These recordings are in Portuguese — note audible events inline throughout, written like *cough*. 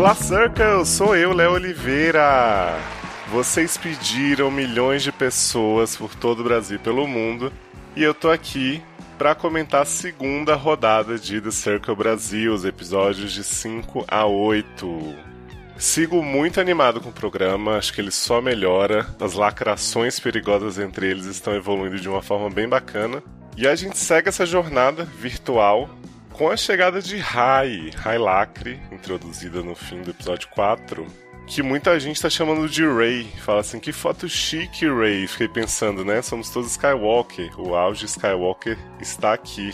Olá, Circle! Sou eu, Léo Oliveira! Vocês pediram milhões de pessoas por todo o Brasil e pelo mundo, e eu tô aqui para comentar a segunda rodada de The Circle Brasil, os episódios de 5 a 8. Sigo muito animado com o programa, acho que ele só melhora, as lacrações perigosas entre eles estão evoluindo de uma forma bem bacana. E a gente segue essa jornada virtual com a chegada de Rai, Rai Lacre, introduzida no fim do episódio 4, que muita gente tá chamando de Ray. Fala assim, que foto chique, Ray. Fiquei pensando, né? Somos todos Skywalker. O auge Skywalker está aqui.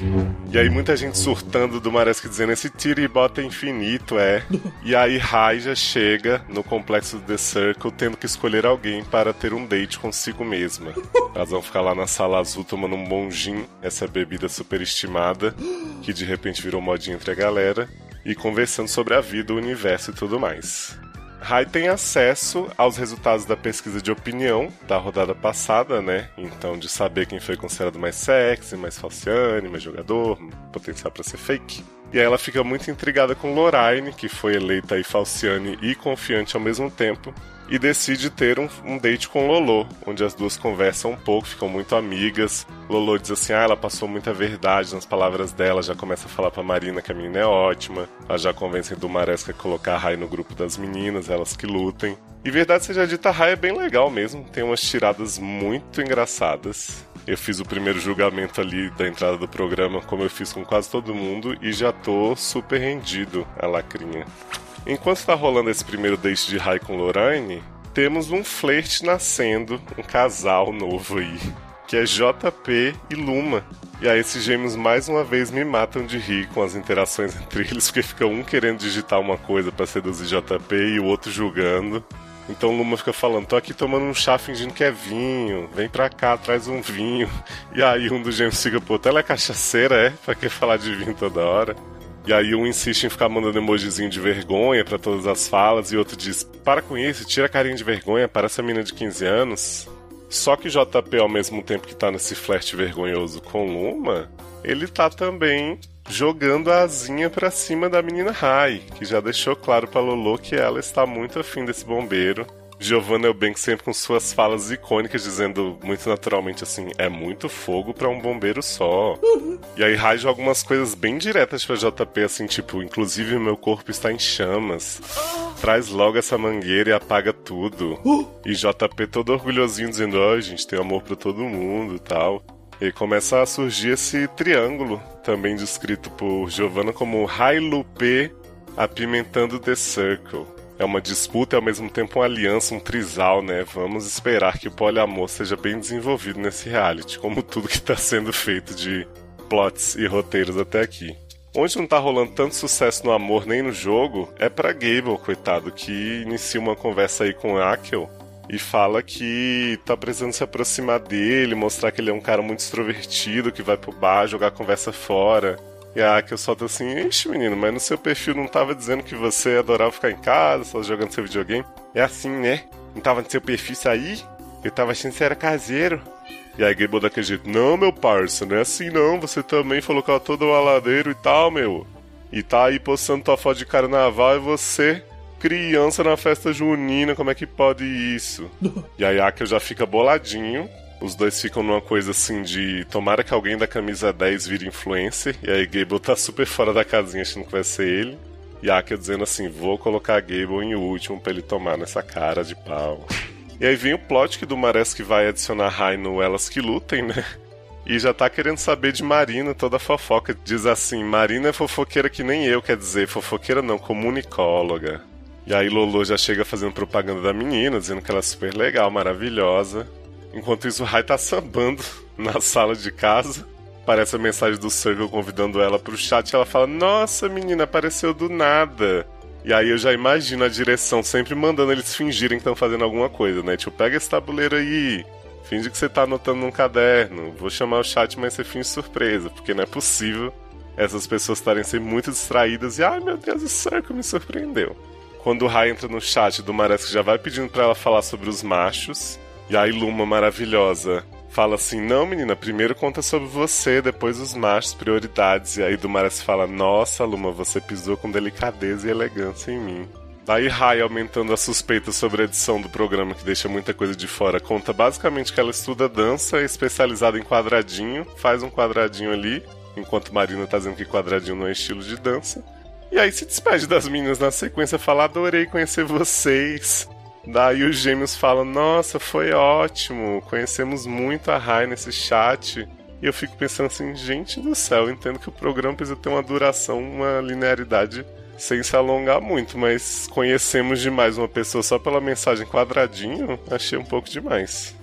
E aí muita gente surtando do Maresque dizendo esse tira e bota infinito, é. E aí Rai já chega no complexo do The Circle tendo que escolher alguém para ter um date consigo mesma. Elas vão ficar lá na sala azul tomando um bom gin, essa bebida superestimada, que de repente virou modinha entre a galera, e conversando sobre a vida, o universo e tudo mais. Rai tem acesso aos resultados da pesquisa de opinião da rodada passada, né? Então, de saber quem foi considerado mais sexy, mais falciane, mais jogador, potencial para ser fake. E aí ela fica muito intrigada com Lorraine, que foi eleita aí falciane e confiante ao mesmo tempo, e decide ter um, um, date com Lolo, onde as duas conversam um pouco, ficam muito amigas. Lolo diz assim: ah, ela passou muita verdade nas palavras dela, já começa a falar pra Marina que a menina é ótima. Ela já convence do Maresca a colocar a Rai no grupo das meninas, elas que lutem. E verdade seja dita, a Rai é bem legal mesmo, tem umas tiradas muito engraçadas. Eu fiz o primeiro julgamento ali da entrada do programa, como eu fiz com quase todo mundo, e já tô super rendido a lacrinha. Enquanto está rolando esse primeiro date de Rai com Lorraine, temos um flerte nascendo, um casal novo aí, que é JP e Luma. E aí esses gêmeos mais uma vez me matam de rir com as interações *laughs* entre eles, porque fica um querendo digitar uma coisa para seduzir JP e o outro julgando. Então Luma fica falando, tô aqui tomando um chá fingindo que é vinho, vem pra cá, traz um vinho. *laughs* E aí um dos gêmeos fica, pô, ela é cachaceira, é? Pra que falar de vinho toda hora? E aí um insiste em ficar mandando emojizinho de vergonha para todas as falas e outro diz: "Para com isso, tira a carinha de vergonha para essa menina de 15 anos". Só que JP ao mesmo tempo que tá nesse flerte vergonhoso com Luma, ele tá também jogando a asinha pra cima da menina Rai, que já deixou claro pra Lolo que ela está muito afim desse bombeiro Giovanna Eubank sempre com suas falas icônicas, dizendo muito naturalmente assim: é muito fogo para um bombeiro só. Uhum. E aí Rai joga algumas coisas bem diretas pra JP, assim, tipo, inclusive meu corpo está em chamas. Traz logo essa mangueira e apaga tudo. Uh. E JP todo orgulhosinho, dizendo: ó, oh, gente, tem amor para todo mundo tal. E começa a surgir esse triângulo, também descrito por Giovanna como Rai Lupe apimentando The Circle é uma disputa e ao mesmo tempo uma aliança, um trisal, né? Vamos esperar que o poliamor seja bem desenvolvido nesse reality, como tudo que está sendo feito de plots e roteiros até aqui. Onde não tá rolando tanto sucesso no amor nem no jogo, é pra Gable, coitado, que inicia uma conversa aí com Akel e fala que tá precisando se aproximar dele, mostrar que ele é um cara muito extrovertido, que vai pro bar jogar conversa fora. E a Akel solta assim, ixi menino, mas no seu perfil não tava dizendo que você adorava ficar em casa, só jogando seu videogame? É assim, né? Não tava no seu perfil isso aí? Eu tava achando que você era caseiro. E aí Gable daquele jeito, não meu parça, não é assim não, você também falou que era todo baladeiro e tal, meu. E tá aí postando tua foto de carnaval e você, criança na festa junina, como é que pode isso? *laughs* e aí Akel já fica boladinho, os dois ficam numa coisa assim de tomara que alguém da camisa 10 vire influencer. E aí Gable tá super fora da casinha achando que vai ser ele. E Akia dizendo assim: vou colocar Gable em último pra ele tomar nessa cara de pau. E aí vem o plot que do Mares que vai adicionar Rai no Elas que Lutem, né? E já tá querendo saber de Marina, toda fofoca. Diz assim: Marina é fofoqueira que nem eu, quer dizer, fofoqueira não, comunicóloga. E aí Lolo já chega fazendo propaganda da menina, dizendo que ela é super legal, maravilhosa. Enquanto isso, o Rai tá sambando *laughs* na sala de casa. Aparece a mensagem do Circle convidando ela pro chat ela fala: Nossa, menina, apareceu do nada. E aí eu já imagino a direção sempre mandando eles fingirem que estão fazendo alguma coisa, né? Tipo, pega esse tabuleiro aí, finge que você tá anotando num caderno. Vou chamar o chat, mas você finge surpresa, porque não é possível essas pessoas estarem sempre muito distraídas e, ai meu Deus, o Circle me surpreendeu. Quando o Rai entra no chat do Maresco já vai pedindo para ela falar sobre os machos. E aí Luma maravilhosa fala assim: Não, menina, primeiro conta sobre você, depois os machos, prioridades. E aí Dumares fala: Nossa, Luma, você pisou com delicadeza e elegância em mim. Daí Rai, aumentando a suspeita sobre a edição do programa, que deixa muita coisa de fora, conta basicamente que ela estuda dança, é especializada em quadradinho, faz um quadradinho ali, enquanto Marina tá dizendo que quadradinho não é estilo de dança. E aí se despede das meninas na sequência, fala: adorei conhecer vocês. Daí os gêmeos falam: Nossa, foi ótimo, conhecemos muito a Rai nesse chat. E eu fico pensando assim, gente do céu, entendo que o programa precisa ter uma duração, uma linearidade sem se alongar muito, mas conhecemos demais uma pessoa só pela mensagem quadradinho, achei um pouco demais.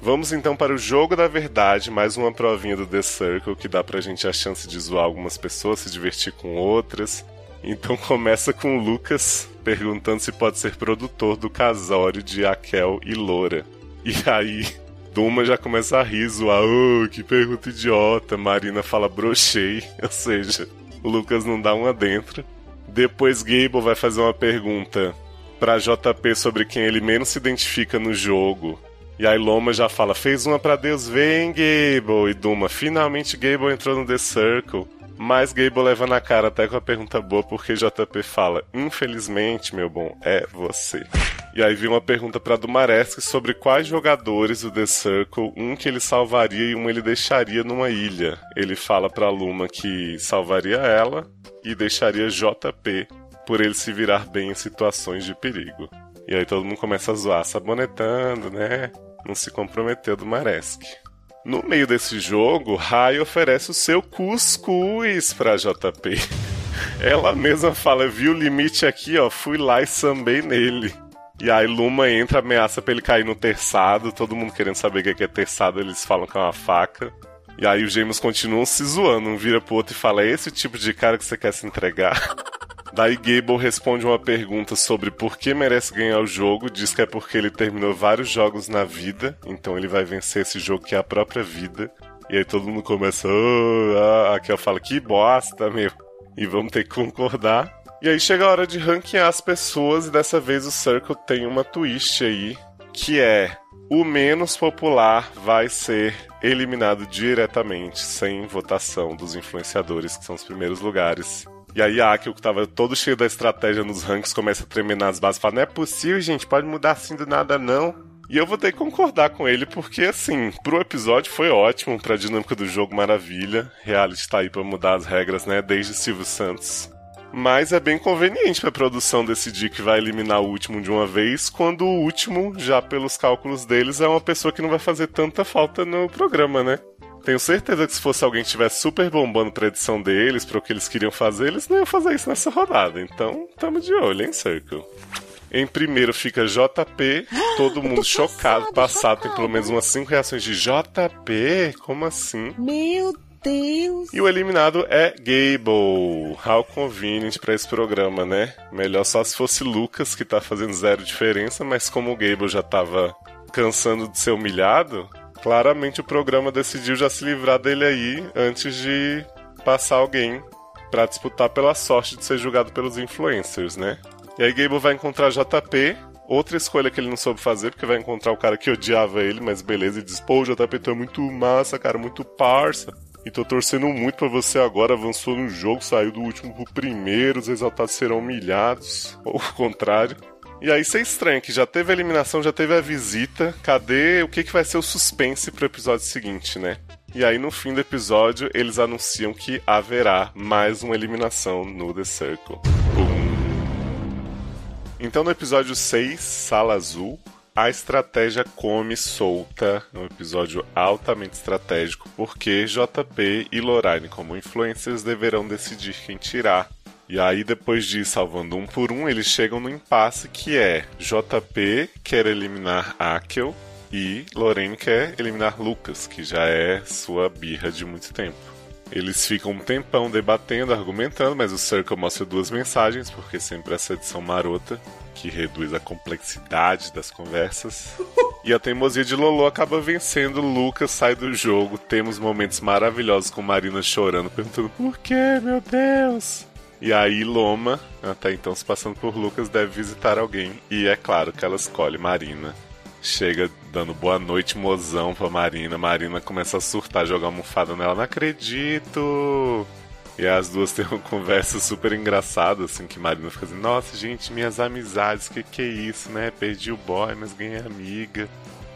Vamos então para o jogo da verdade, mais uma provinha do The Circle que dá pra gente a chance de zoar algumas pessoas, se divertir com outras. Então começa com o Lucas perguntando se pode ser produtor do casório de Akel e Loura. E aí, Duma já começa a rir, zoar, oh, que pergunta idiota. Marina fala brochei, *laughs* ou seja, o Lucas não dá uma dentro. Depois Gable vai fazer uma pergunta pra JP sobre quem ele menos se identifica no jogo. E aí Loma já fala, fez uma pra Deus, vem Gable. E Duma, finalmente Gable entrou no The Circle. Mas Gable leva na cara até com a pergunta boa, porque JP fala, infelizmente, meu bom, é você. E aí vem uma pergunta para Dumaresque sobre quais jogadores do The Circle, um que ele salvaria e um ele deixaria numa ilha. Ele fala pra Luma que salvaria ela e deixaria JP por ele se virar bem em situações de perigo. E aí todo mundo começa a zoar, sabonetando, né? Não se comprometeu do Maresk. No meio desse jogo, Rai oferece o seu cuscuz pra JP. *laughs* Ela mesma fala, viu o limite aqui, ó, fui lá e sambei nele. E aí Luma entra, ameaça pra ele cair no terçado, todo mundo querendo saber o que é terçado, eles falam que é uma faca. E aí os gêmeos continuam se zoando, um vira pro outro e fala: é esse tipo de cara que você quer se entregar? *laughs* Daí Gable responde uma pergunta sobre por que merece ganhar o jogo, diz que é porque ele terminou vários jogos na vida, então ele vai vencer esse jogo que é a própria vida. E aí todo mundo começa, oh, ah, aqui eu falo, que bosta, meu. E vamos ter que concordar. E aí chega a hora de ranquear as pessoas, e dessa vez o Circle tem uma twist aí, que é o menos popular vai ser eliminado diretamente, sem votação dos influenciadores, que são os primeiros lugares. E aí a Akio, que tava todo cheio da estratégia nos ranks, começa a tremer nas bases fala: Não é possível, gente, pode mudar assim do nada, não. E eu vou ter que concordar com ele, porque, assim, pro episódio foi ótimo, pra dinâmica do jogo, maravilha. Reality tá aí pra mudar as regras, né? Desde Silvio Santos. Mas é bem conveniente pra produção decidir que vai eliminar o último de uma vez, quando o último, já pelos cálculos deles, é uma pessoa que não vai fazer tanta falta no programa, né? Tenho certeza que se fosse alguém que estivesse super bombando pra edição deles, para o que eles queriam fazer, eles não iam fazer isso nessa rodada. Então, tamo de olho, hein, Circle? Em primeiro fica JP, *gasps* todo mundo chocado, passado, tem pelo menos umas 5 reações de JP? Como assim? Meu Deus! E o eliminado é Gable. How convenient para esse programa, né? Melhor só se fosse Lucas, que tá fazendo zero diferença, mas como o Gable já tava cansando de ser humilhado, claramente o programa decidiu já se livrar dele aí antes de passar alguém para disputar pela sorte de ser julgado pelos influencers, né? E aí Gable vai encontrar JP, outra escolha que ele não soube fazer, porque vai encontrar o cara que odiava ele, mas beleza, e diz, pô, JP tu é muito massa, cara, muito parça. E tô torcendo muito pra você agora, avançou no jogo, saiu do último pro primeiro, os exaltados serão humilhados. Ou o contrário. E aí você estranha que já teve a eliminação, já teve a visita. Cadê o que, que vai ser o suspense pro episódio seguinte, né? E aí no fim do episódio eles anunciam que haverá mais uma eliminação no The Circle. Então no episódio 6, Sala Azul, a estratégia come solta, é um episódio altamente estratégico, porque JP e Lorraine, como influencers, deverão decidir quem tirar. E aí, depois de ir salvando um por um, eles chegam no impasse que é JP quer eliminar Akel e Lorraine quer eliminar Lucas, que já é sua birra de muito tempo. Eles ficam um tempão debatendo, argumentando, mas o Circle mostra duas mensagens, porque sempre essa edição marota que reduz a complexidade das conversas. E a teimosia de Lolo acaba vencendo, Lucas sai do jogo. Temos momentos maravilhosos com Marina chorando, perguntando: Por que, meu Deus? E aí Loma, até então se passando por Lucas, deve visitar alguém. E é claro que ela escolhe Marina. Chega dando boa noite, mozão pra Marina. Marina começa a surtar, jogar almofada nela. Não acredito! E as duas *laughs* têm uma conversa super engraçada, assim, que Marina fica assim, nossa, gente, minhas amizades, que que é isso, né? Perdi o boy, mas ganhei amiga.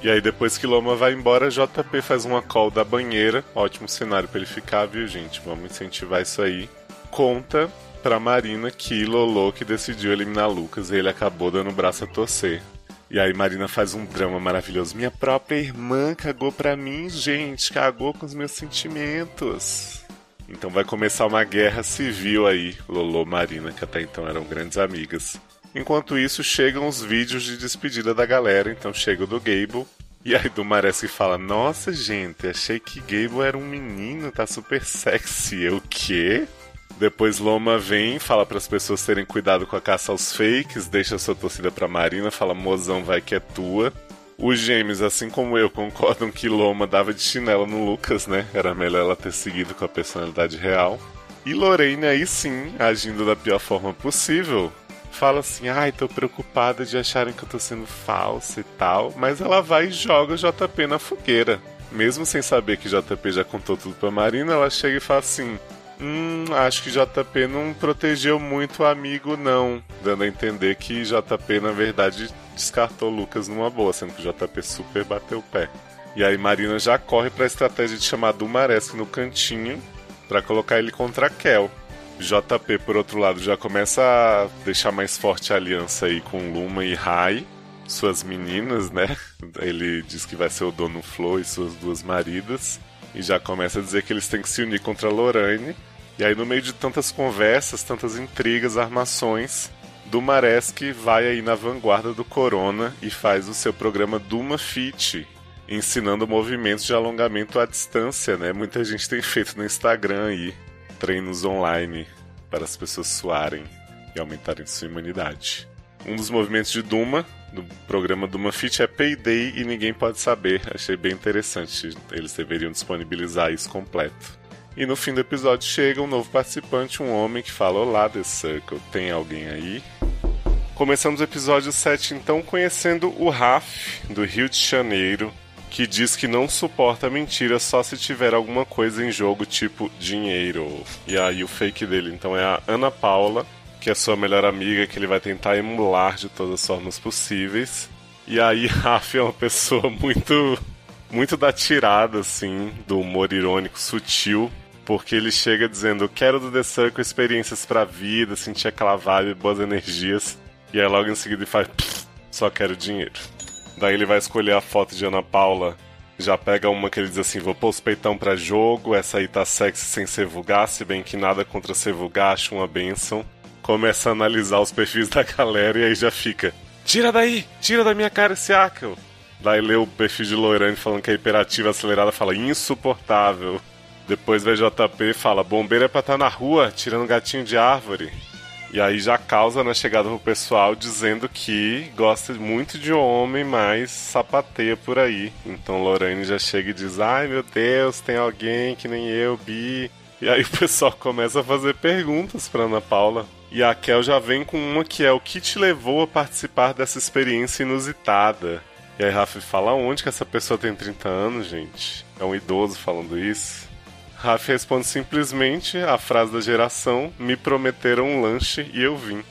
E aí depois que Loma vai embora, JP faz uma call da banheira. Ótimo cenário para ele ficar, viu, gente? Vamos incentivar isso aí. Conta pra Marina que Lolo que decidiu eliminar Lucas e ele acabou dando o braço a torcer. E aí Marina faz um drama maravilhoso. Minha própria irmã cagou pra mim, gente. Cagou com os meus sentimentos. Então vai começar uma guerra civil aí, Lolo Marina, que até então eram grandes amigas. Enquanto isso, chegam os vídeos de despedida da galera. Então chega o do Gable. E aí do Maresque fala: Nossa, gente, achei que Gable era um menino, tá super sexy. Eu quê? Depois Loma vem, fala para as pessoas terem cuidado com a caça aos fakes, deixa sua torcida pra Marina, fala: Mozão, vai que é tua. Os gêmeos, assim como eu, concordam que Loma dava de chinelo no Lucas, né? Era melhor ela ter seguido com a personalidade real. E Lorraine, aí sim, agindo da pior forma possível, fala assim: ai, tô preocupada de acharem que eu tô sendo falsa e tal. Mas ela vai e joga o JP na fogueira. Mesmo sem saber que JP já contou tudo pra Marina, ela chega e fala assim: Hum, acho que JP não protegeu muito o amigo, não. Dando a entender que JP, na verdade, descartou Lucas numa boa, sendo que o JP super bateu o pé. E aí Marina já corre para a estratégia de chamar Dumaresque no cantinho para colocar ele contra Kel. JP, por outro lado, já começa a deixar mais forte a aliança aí com Luma e Rai, suas meninas, né? *laughs* Ele diz que vai ser o dono Flo e suas duas maridas. E já começa a dizer que eles têm que se unir contra a Lorraine. E aí, no meio de tantas conversas, tantas intrigas, armações, Dumaresque vai aí na vanguarda do Corona e faz o seu programa Duma Fit, ensinando movimentos de alongamento à distância, né? Muita gente tem feito no Instagram aí, treinos online para as pessoas suarem e aumentarem sua imunidade. Um dos movimentos de Duma, do programa Duma Fit, é Payday e ninguém pode saber. Achei bem interessante. Eles deveriam disponibilizar isso completo. E no fim do episódio chega um novo participante, um homem que fala: Olá, The Circle, tem alguém aí? Começamos o episódio 7 então conhecendo o Raf, do Rio de Janeiro, que diz que não suporta mentira só se tiver alguma coisa em jogo, tipo dinheiro. E aí o fake dele então é a Ana Paula, que é sua melhor amiga, que ele vai tentar emular de todas as formas possíveis. E aí *laughs* Raf é uma pessoa muito muito da tirada assim, do humor irônico sutil porque ele chega dizendo: Quero do The Circle experiências pra vida, sentir aquela vibe, boas energias. E aí logo em seguida ele faz: Só quero dinheiro. Daí ele vai escolher a foto de Ana Paula. Já pega uma que ele diz assim: Vou pôr os peitão pra jogo. Essa aí tá sexy sem ser vulgar, se bem que nada contra ser vulgar, acho uma benção. Começa a analisar os perfis *laughs* da galera e aí já fica: Tira daí! Tira da minha cara esse Akel! Daí lê o perfil de Loirane falando que é hiperativa acelerada, fala insuportável. Depois VJP fala: bombeiro é pra estar tá na rua tirando gatinho de árvore. E aí já causa na chegada pro pessoal dizendo que gosta muito de homem, mas sapateia por aí. Então Lorraine já chega e diz: Ai meu Deus, tem alguém que nem eu, Bi. E aí o pessoal começa a fazer perguntas pra Ana Paula. E a Kel já vem com uma que é o que te levou a participar dessa experiência inusitada. E aí Rafa fala: onde que essa pessoa tem 30 anos, gente? É um idoso falando isso. Raf responde simplesmente a frase da geração: Me prometeram um lanche e eu vim.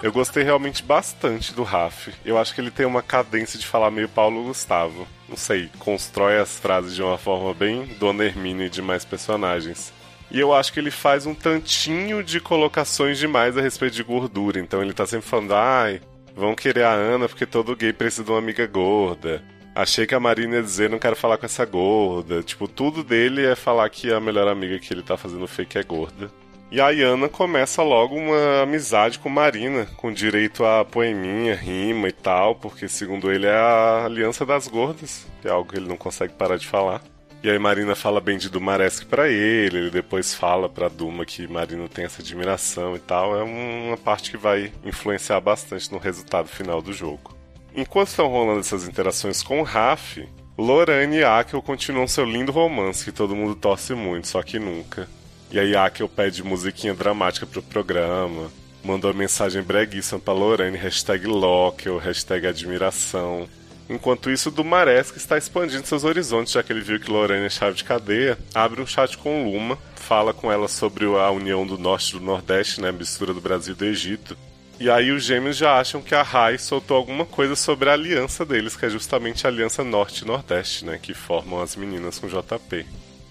Eu gostei realmente bastante do Raf. Eu acho que ele tem uma cadência de falar meio Paulo Gustavo. Não sei, constrói as frases de uma forma bem Dona Hermine e demais personagens. E eu acho que ele faz um tantinho de colocações demais a respeito de gordura. Então ele tá sempre falando, ai, vão querer a Ana porque todo gay precisa de uma amiga gorda. Achei que a Marina ia dizer, não quero falar com essa gorda. Tipo, tudo dele é falar que a melhor amiga que ele tá fazendo fake é gorda. E a Yana começa logo uma amizade com Marina, com direito a poeminha, rima e tal, porque segundo ele é a aliança das gordas, que é algo que ele não consegue parar de falar. E aí Marina fala bem de Dumaresque para ele, ele depois fala pra Duma que Marina tem essa admiração e tal. É uma parte que vai influenciar bastante no resultado final do jogo. Enquanto estão rolando essas interações com Raf, Lorane e Akel continuam seu lindo romance que todo mundo torce muito, só que nunca. E aí Akel pede musiquinha dramática pro programa, mandou mensagem breguíssima pra Lorane, hashtag Local, hashtag admiração. Enquanto isso, Dumaresque está expandindo seus horizontes, já que ele viu que Lorena é chave de cadeia, abre um chat com Luma, fala com ela sobre a união do norte e do nordeste, né, mistura do Brasil e do Egito. E aí os gêmeos já acham que a Rai soltou alguma coisa sobre a aliança deles, que é justamente a aliança norte e nordeste, né, que formam as meninas com JP.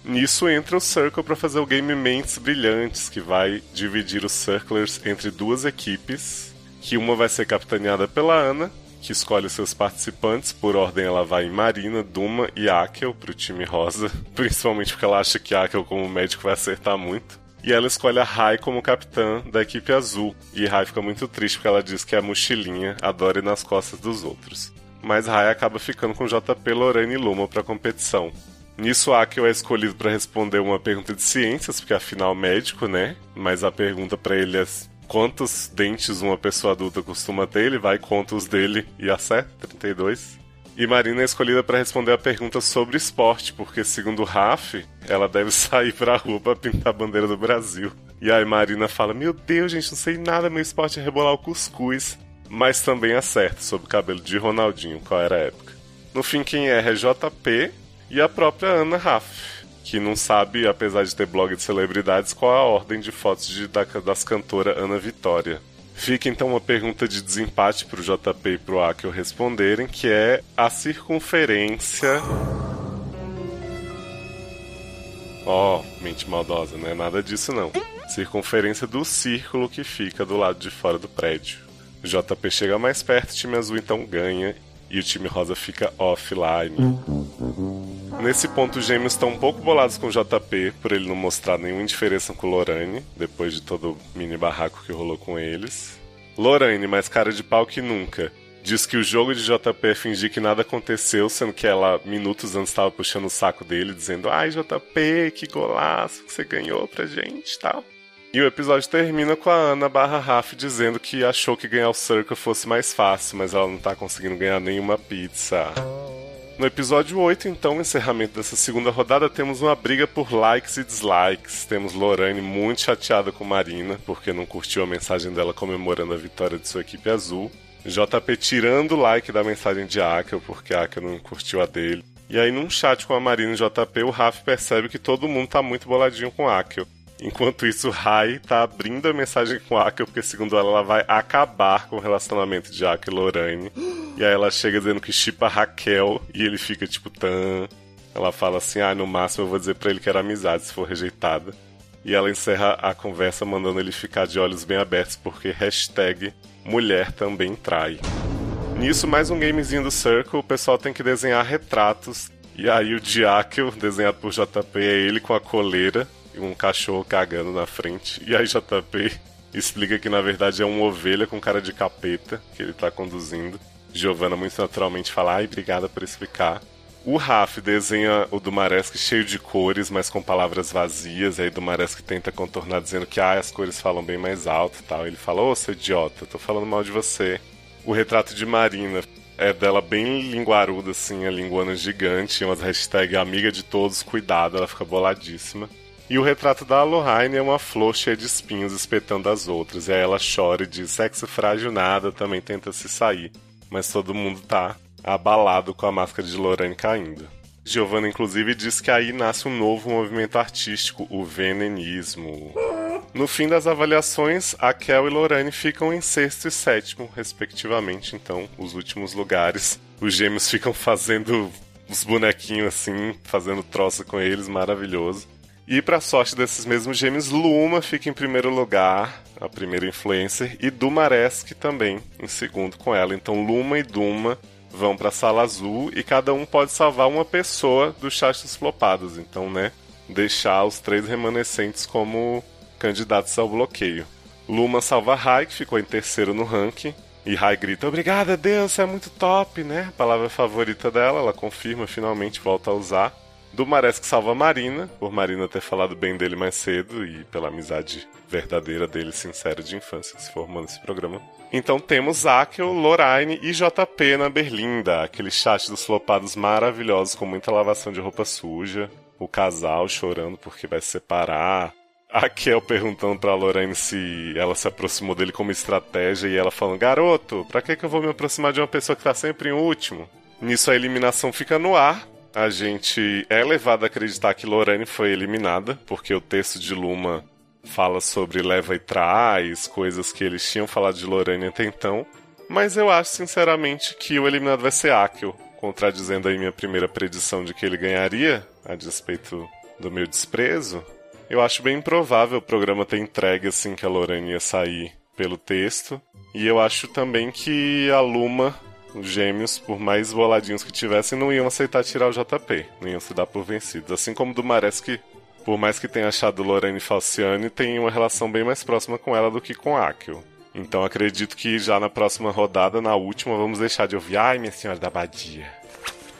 Nisso entra o Circle para fazer o game Mentes Brilhantes, que vai dividir os Circlers entre duas equipes, que uma vai ser capitaneada pela Ana, que escolhe seus participantes, por ordem ela vai em Marina, Duma e Akel pro time rosa, *laughs* principalmente porque ela acha que Akel como médico vai acertar muito. E ela escolhe a Rai como capitã da equipe azul, e Rai fica muito triste porque ela diz que é a mochilinha, adora ir nas costas dos outros. Mas Rai acaba ficando com JP, Lorraine e Luma pra competição. Nisso, Akel é escolhido para responder uma pergunta de ciências, porque afinal médico, né? Mas a pergunta para ele é quantos dentes uma pessoa adulta costuma ter, ele vai conta os dele e acerta, 32. E Marina é escolhida para responder a pergunta sobre esporte, porque segundo Raf, ela deve *laughs* sair pra rua pra pintar a bandeira do Brasil. E aí Marina fala: Meu Deus, gente, não sei nada, meu esporte é rebolar o cuscuz. Mas também acerta sobre o cabelo de Ronaldinho, qual era a época. No fim, quem erra é JP, e a própria Ana Raff, que não sabe, apesar de ter blog de celebridades, qual a ordem de fotos de, da, das cantoras Ana Vitória. Fica então uma pergunta de desempate para o JP e para o Akel responderem, que é a circunferência. Ó, oh, mente maldosa, não é nada disso não. Circunferência do círculo que fica do lado de fora do prédio. JP chega mais perto, time azul então ganha e o time rosa fica offline. Nesse ponto, os gêmeos estão um pouco bolados com o JP por ele não mostrar nenhuma diferença com o Lorane, depois de todo o mini barraco que rolou com eles. Lorane, mais cara de pau que nunca, diz que o jogo de JP é fingir que nada aconteceu, sendo que ela, minutos antes, estava puxando o saco dele, dizendo: Ai, JP, que golaço que você ganhou pra gente tal. E o episódio termina com a Ana barra Raf dizendo que achou que ganhar o Circle fosse mais fácil, mas ela não tá conseguindo ganhar nenhuma pizza. No episódio 8, então, encerramento dessa segunda rodada, temos uma briga por likes e dislikes. Temos Lorane muito chateada com Marina, porque não curtiu a mensagem dela comemorando a vitória de sua equipe azul. JP tirando o like da mensagem de Akel, porque Akel não curtiu a dele. E aí, num chat com a Marina e JP, o Raf percebe que todo mundo tá muito boladinho com Akel. Enquanto isso, Rai tá abrindo a mensagem com Aka, porque segundo ela, ela vai acabar com o relacionamento de Aka e Lorraine. E aí ela chega dizendo que chipa Raquel e ele fica tipo, tan. Ela fala assim: ah, no máximo eu vou dizer pra ele que era amizade se for rejeitada. E ela encerra a conversa mandando ele ficar de olhos bem abertos, porque hashtag mulher também trai. Nisso, mais um gamezinho do Circle, o pessoal tem que desenhar retratos. E aí o Diakel, desenhado por JP, é ele com a coleira um cachorro cagando na frente. E aí JP explica que na verdade é uma ovelha com cara de capeta que ele tá conduzindo. Giovanna muito naturalmente fala, ai, obrigada por explicar. O Raf desenha o Dumaresque cheio de cores, mas com palavras vazias. Aí Dumaresque tenta contornar dizendo que ah, as cores falam bem mais alto e tal. Ele fala, ô, seu idiota, tô falando mal de você. O retrato de Marina é dela bem linguaruda, assim, a linguana gigante, umas hashtag amiga de todos, cuidado, ela fica boladíssima. E o retrato da Alohaine é uma flor cheia de espinhos espetando as outras. E aí ela chora e diz: sexo frágil nada, também tenta se sair. Mas todo mundo tá abalado com a máscara de Lorraine caindo. Giovanna, inclusive, diz que aí nasce um novo movimento artístico, o venenismo. No fim das avaliações, a Kel e Lorraine ficam em sexto e sétimo, respectivamente, então, os últimos lugares. Os gêmeos ficam fazendo os bonequinhos assim, fazendo troça com eles, maravilhoso. E para sorte desses mesmos gêmeos, Luma fica em primeiro lugar, a primeira influencer, e Dumaresque também em segundo com ela. Então Luma e Duma vão para a sala azul e cada um pode salvar uma pessoa dos chats flopados. Então, né, deixar os três remanescentes como candidatos ao bloqueio. Luma salva Rai, que ficou em terceiro no ranking. E Rai grita: Obrigada, Deus, você é muito top, né? A palavra favorita dela, ela confirma, finalmente volta a usar do Marés que salva Marina, por Marina ter falado bem dele mais cedo e pela amizade verdadeira dele, sincera de infância, se formando esse programa. Então temos Akel, Lorraine e JP na Berlinda, aquele chat dos flopados maravilhosos com muita lavação de roupa suja, o casal chorando porque vai se separar, a Kel perguntando pra Lorraine se ela se aproximou dele como estratégia e ela falando: Garoto, pra que, que eu vou me aproximar de uma pessoa que tá sempre em último? Nisso a eliminação fica no ar. A gente é levado a acreditar que Lorane foi eliminada, porque o texto de Luma fala sobre leva e traz, coisas que eles tinham falado de Lorane até então. Mas eu acho, sinceramente, que o eliminado vai ser Akio, contradizendo aí minha primeira predição de que ele ganharia, a despeito do meu desprezo. Eu acho bem improvável o programa ter entregue assim que a Lorane ia sair pelo texto. E eu acho também que a Luma, os gêmeos, por mais boladinhos que tivessem, não iam aceitar tirar o JP, não iam se dar por vencidos. Assim como do Mares que, por mais que tenha achado Lorane Falciane, tem uma relação bem mais próxima com ela do que com Akio. Então acredito que já na próxima rodada, na última, vamos deixar de ouvir Ai, minha senhora da Badia.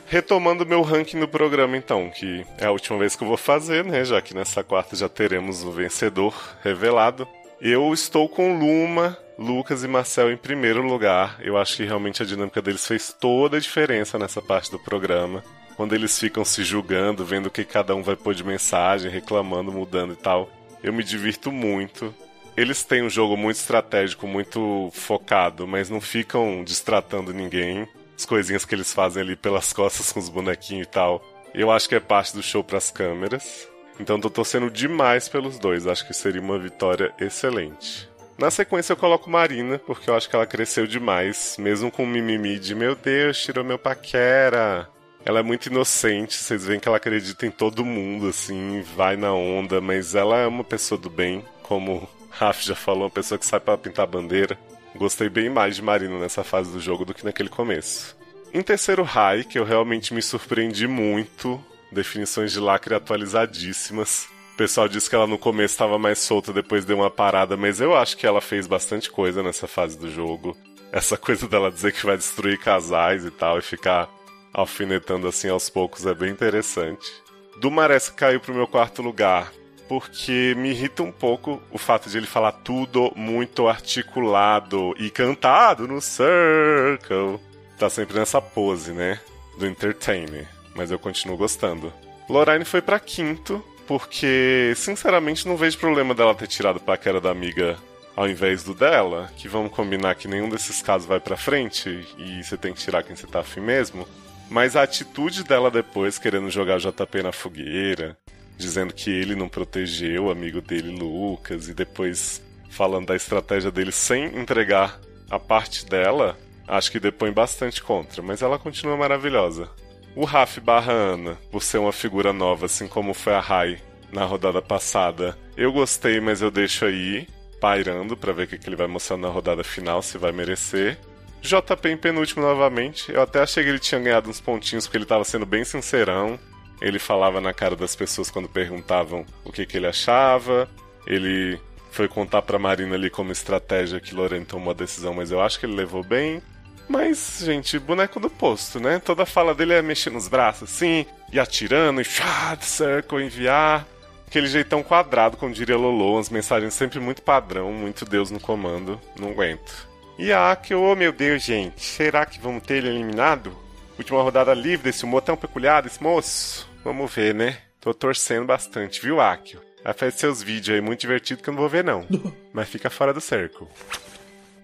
Retomando meu ranking no programa, então, que é a última vez que eu vou fazer, né? Já que nessa quarta já teremos o vencedor revelado. Eu estou com Luma, Lucas e Marcel em primeiro lugar. Eu acho que realmente a dinâmica deles fez toda a diferença nessa parte do programa. Quando eles ficam se julgando, vendo o que cada um vai pôr de mensagem, reclamando, mudando e tal. Eu me divirto muito eles têm um jogo muito estratégico, muito focado, mas não ficam distratando ninguém. As coisinhas que eles fazem ali pelas costas com os bonequinhos e tal. Eu acho que é parte do show pras câmeras. Então tô torcendo demais pelos dois. Acho que seria uma vitória excelente. Na sequência eu coloco Marina, porque eu acho que ela cresceu demais, mesmo com o mimimi de meu Deus, tirou meu paquera. Ela é muito inocente, vocês veem que ela acredita em todo mundo, assim, vai na onda, mas ela é uma pessoa do bem, como Raf já falou, uma pessoa que sai para pintar bandeira. Gostei bem mais de Marina nessa fase do jogo do que naquele começo. Em terceiro Rai, que eu realmente me surpreendi muito, definições de lacre atualizadíssimas. O pessoal disse que ela no começo estava mais solta, depois deu uma parada, mas eu acho que ela fez bastante coisa nessa fase do jogo. Essa coisa dela dizer que vai destruir casais e tal, e ficar alfinetando assim aos poucos é bem interessante. Do Marés caiu pro meu quarto lugar porque me irrita um pouco o fato de ele falar tudo muito articulado e cantado no circle. Tá sempre nessa pose, né? Do entertainer. Mas eu continuo gostando. Lorraine foi para quinto, porque sinceramente não vejo problema dela ter tirado paquera da amiga ao invés do dela, que vamos combinar que nenhum desses casos vai pra frente e você tem que tirar quem você tá afim mesmo. Mas a atitude dela depois, querendo jogar o JP na fogueira, dizendo que ele não protegeu o amigo dele, Lucas, e depois falando da estratégia dele sem entregar a parte dela, acho que depõe bastante contra, mas ela continua maravilhosa. O Raf barra Ana, por ser uma figura nova, assim como foi a Rai na rodada passada, eu gostei, mas eu deixo aí, pairando para ver o que, ele vai mostrar na rodada final, se vai merecer. JP em penúltimo novamente. Eu até achei que ele tinha ganhado uns pontinhos porque ele tava sendo bem sincerão. Ele falava na cara das pessoas quando perguntavam o que, que ele achava. Ele foi contar pra Marina ali como estratégia que Lorena tomou a decisão, mas eu acho que ele levou bem. Mas, gente, boneco do posto, né? Toda fala dele é mexer nos braços assim, e atirando, e chá, circle, enviar. Aquele jeitão quadrado, como diria Lolo, umas mensagens sempre muito padrão, muito Deus no comando. Não aguento. E a Akio, oh meu Deus, gente, será que vamos ter ele eliminado? Última rodada livre desse humor tão peculiar desse moço. Vamos ver, né? Tô torcendo bastante, viu, Akio? Vai fazer seus vídeos aí muito divertido que eu não vou ver, não. *laughs* Mas fica fora do cerco.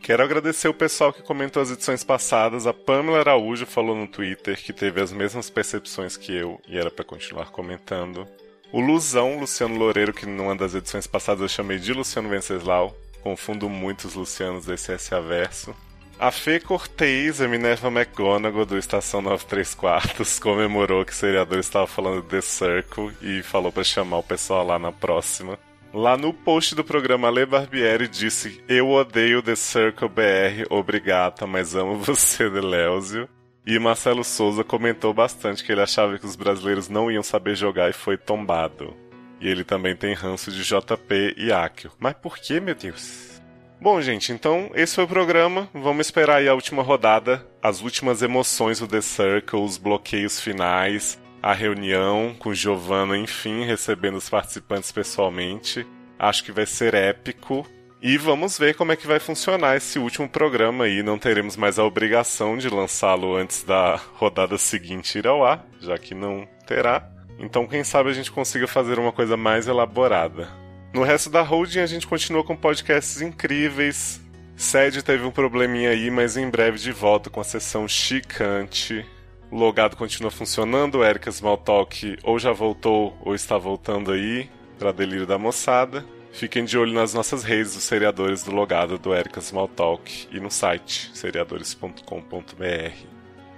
Quero agradecer o pessoal que comentou as edições passadas. A Pamela Araújo falou no Twitter que teve as mesmas percepções que eu e era para continuar comentando. O Luzão, Luciano Loureiro, que numa das edições passadas eu chamei de Luciano Venceslau. Confundo muito os Lucianos desse S Averso. A Fê Cortez, a Minerva McGonagall do Estação 93 Quartos, *laughs* comemorou que o seriador estava falando The Circle e falou para chamar o pessoal lá na próxima. Lá no post do programa Le Barbieri disse: Eu odeio The Circle BR, obrigada, mas amo *laughs* você, Deleuze. E Marcelo Souza comentou bastante que ele achava que os brasileiros não iam saber jogar e foi tombado. E ele também tem ranço de JP e Akio. Mas por que, meu Deus? Bom, gente, então esse foi o programa. Vamos esperar aí a última rodada, as últimas emoções do The Circle, os bloqueios finais, a reunião com Giovanna, enfim, recebendo os participantes pessoalmente. Acho que vai ser épico. E vamos ver como é que vai funcionar esse último programa aí. Não teremos mais a obrigação de lançá-lo antes da rodada seguinte ir ao ar, já que não terá. Então, quem sabe a gente consiga fazer uma coisa mais elaborada. No resto da holding a gente continua com podcasts incríveis. Sede teve um probleminha aí, mas em breve de volta com a sessão chicante. O logado continua funcionando, o Erika Smalltalk ou já voltou ou está voltando aí para delírio da moçada. Fiquem de olho nas nossas redes dos seriadores do logado do Erika Smalltalk e no site seriadores.com.br.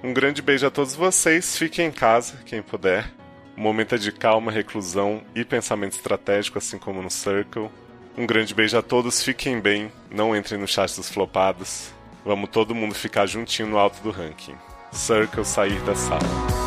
Um grande beijo a todos vocês, fiquem em casa, quem puder. Um momento é de calma, reclusão e pensamento estratégico, assim como no Circle. Um grande beijo a todos, fiquem bem, não entrem no chat dos flopados. Vamos todo mundo ficar juntinho no alto do ranking. Circle sair da sala.